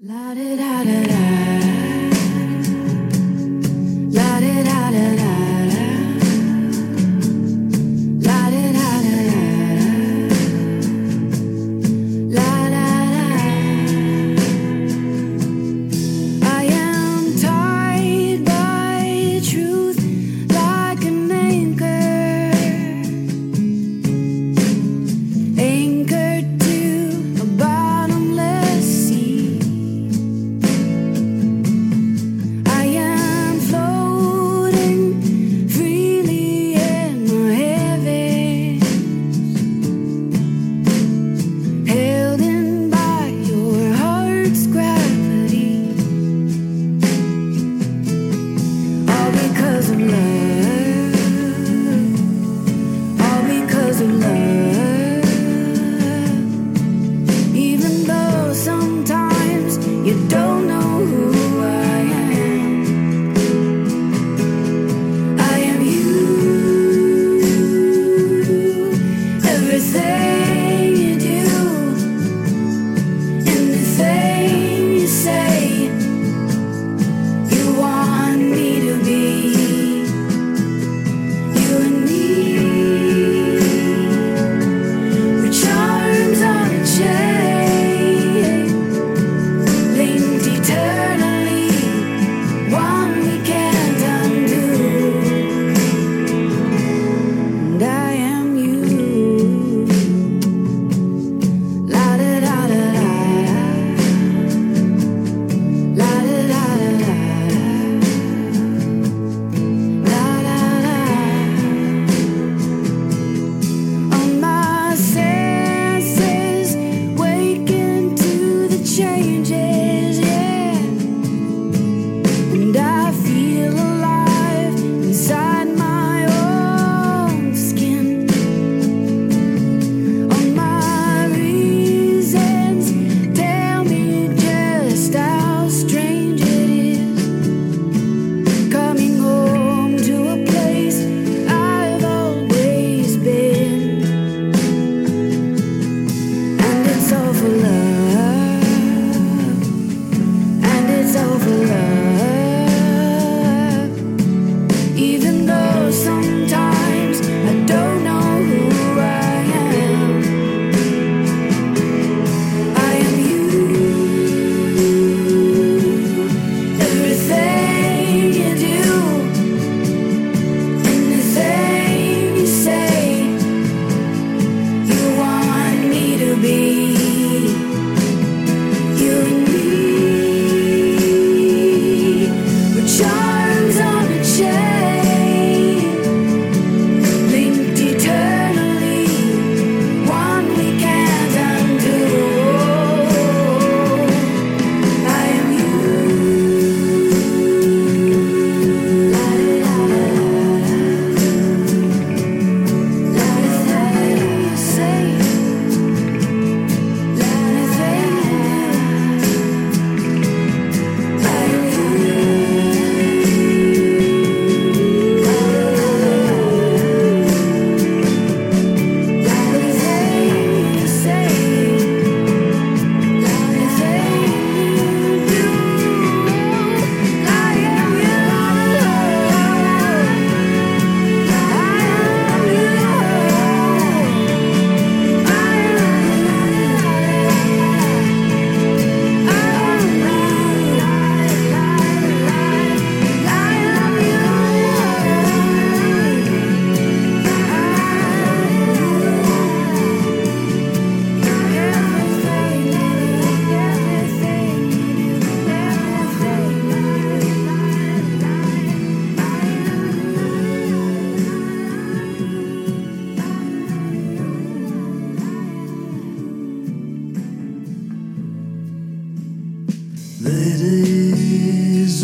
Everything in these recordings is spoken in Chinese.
La da da da da.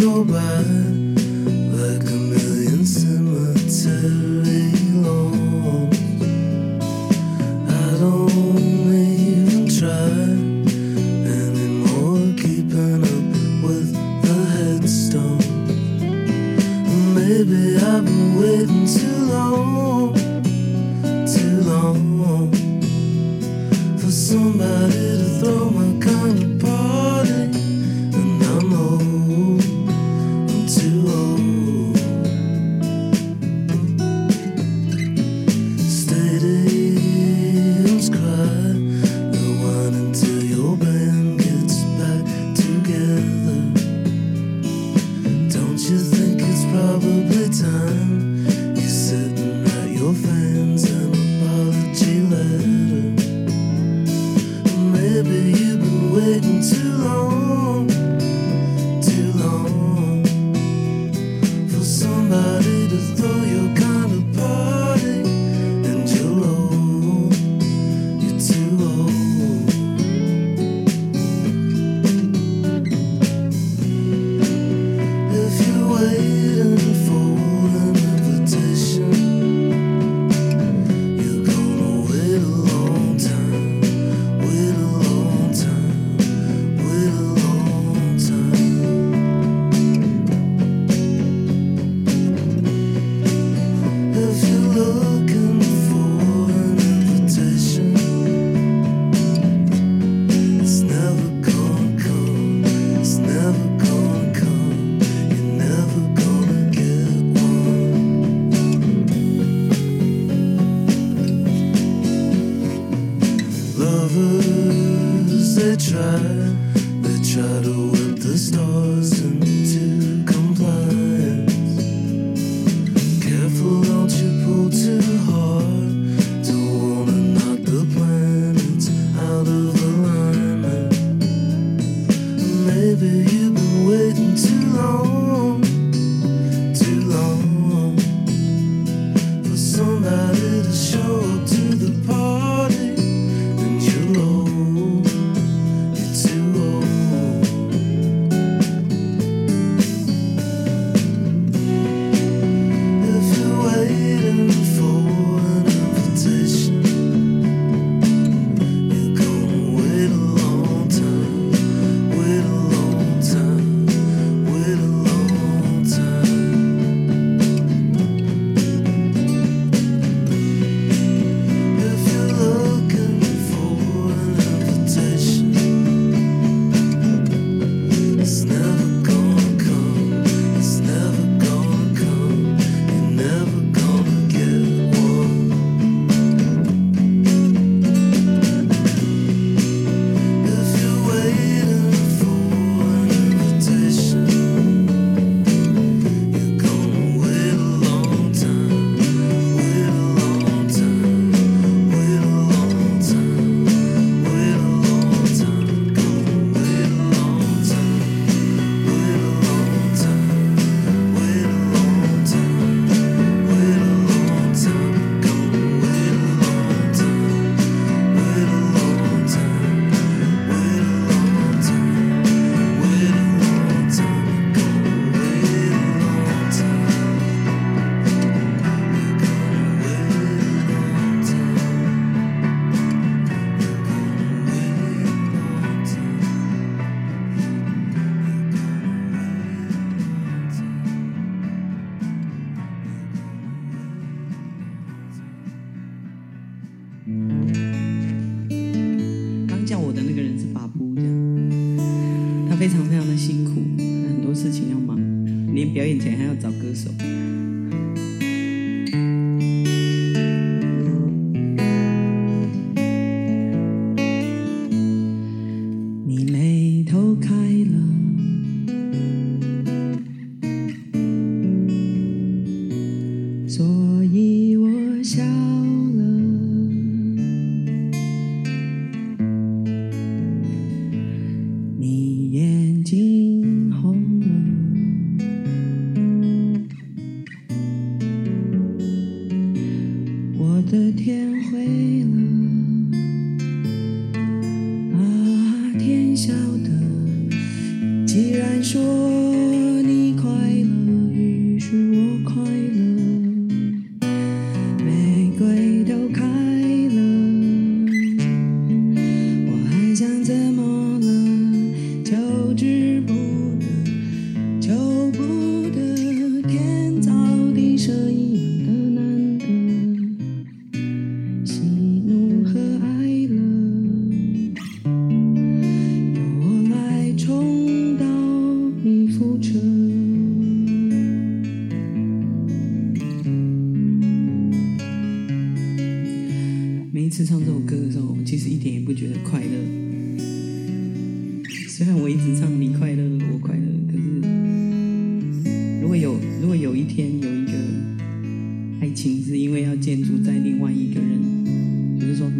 go by like a million cemeteries.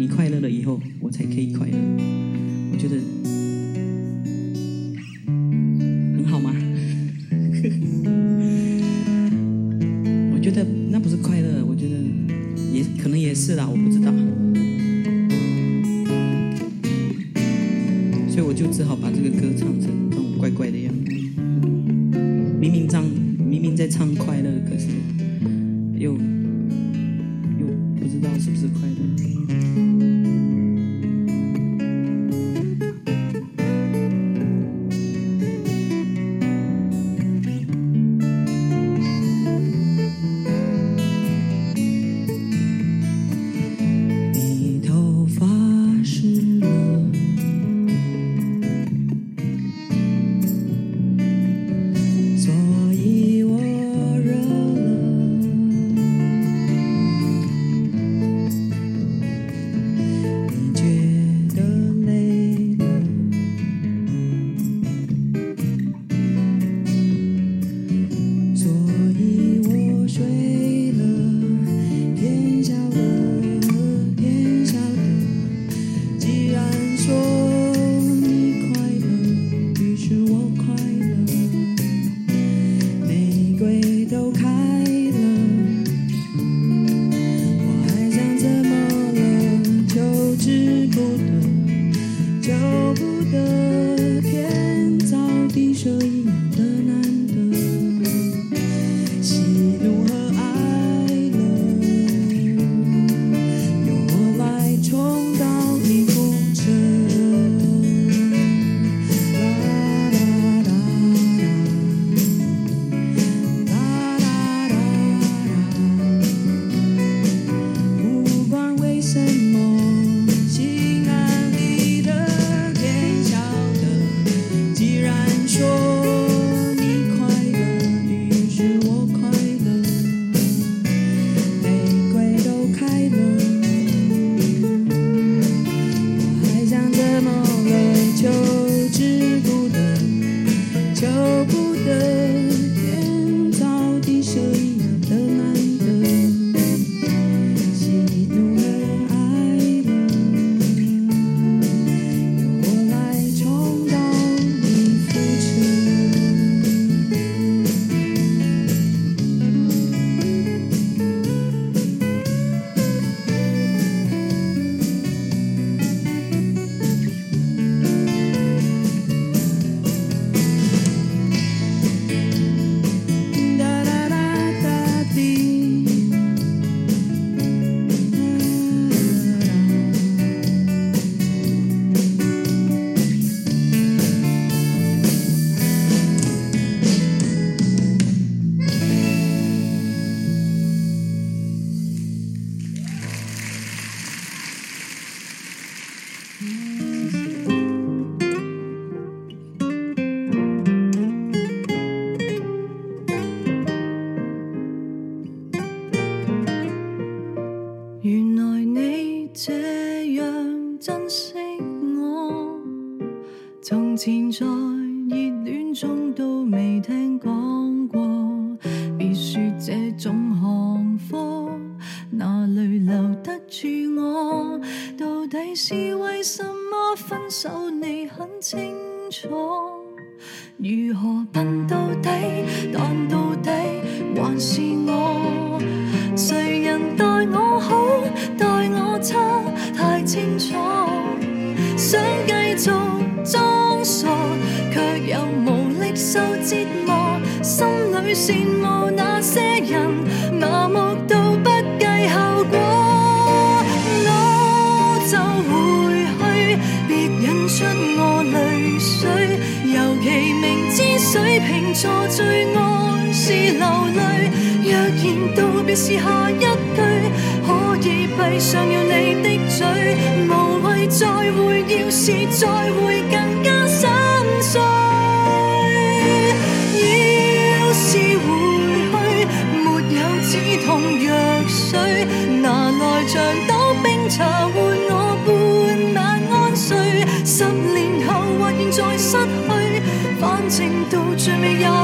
你快乐了以后，我才可以快乐。我觉得很好吗？我觉得那不是快乐。我觉得也可能也是啦。我不。是为什么分手你很清楚？如何笨到底？但到底还是。错最爱是流泪，若然道别是下一句，可以闭上了你的嘴，无谓再会，要是再会更加心碎。要是回去，没有止痛药。生命。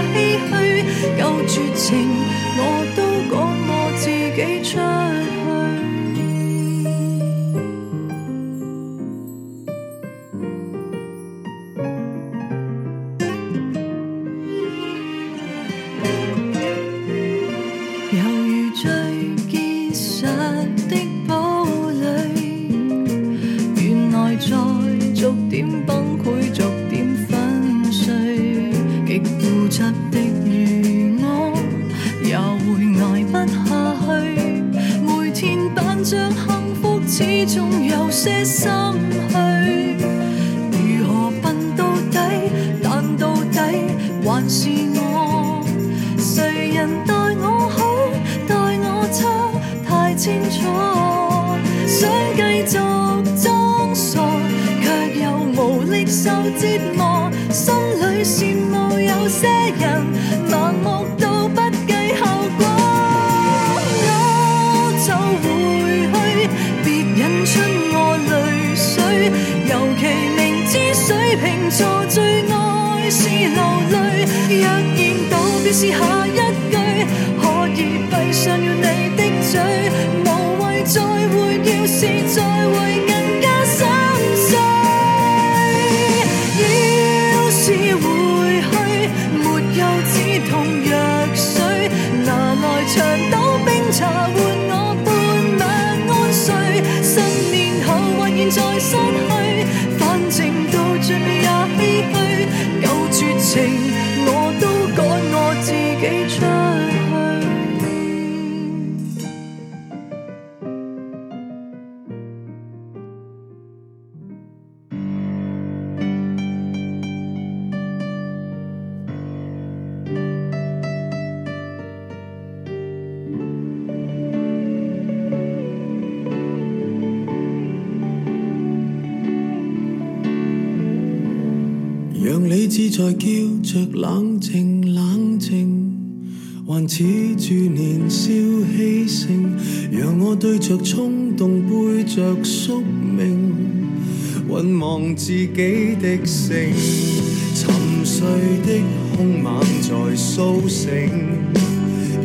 折磨，心里羡慕有些人。在叫着冷静，冷静，还恃住年少气盛，让我对着冲动背着宿命，浑忘自己的姓。沉睡的凶猛在苏醒，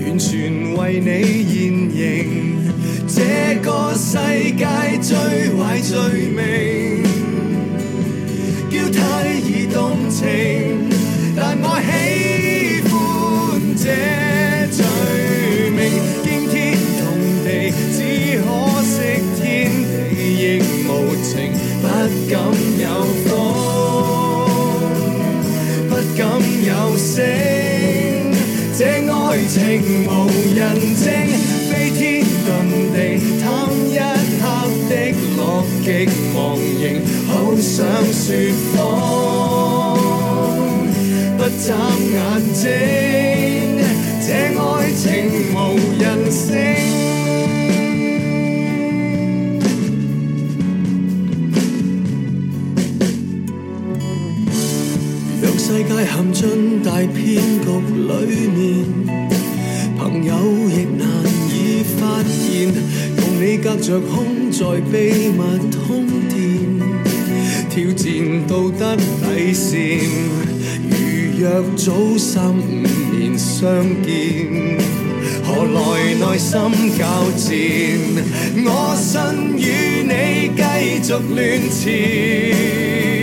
完全为你现形，这个世界最坏罪名，叫太易动情。情无人证，飞天遁地，贪一刻的乐极忘形，好想说谎，不眨眼睛。这爱情无人性，让世界陷进大骗局里面。有亦難以發現，共你隔着空在秘密通電，挑戰道德底線。如若早三五年相見，何來内心交戰？我信與你繼續乱缠。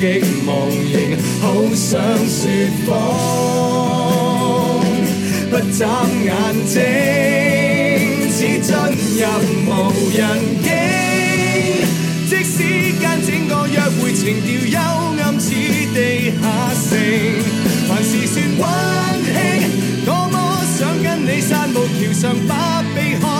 极茫然，好想说谎，不眨眼睛，似进入无人境。即使间整个约会情调幽暗，似地下城，还是算温馨。多么想跟你散步桥上，不臂看。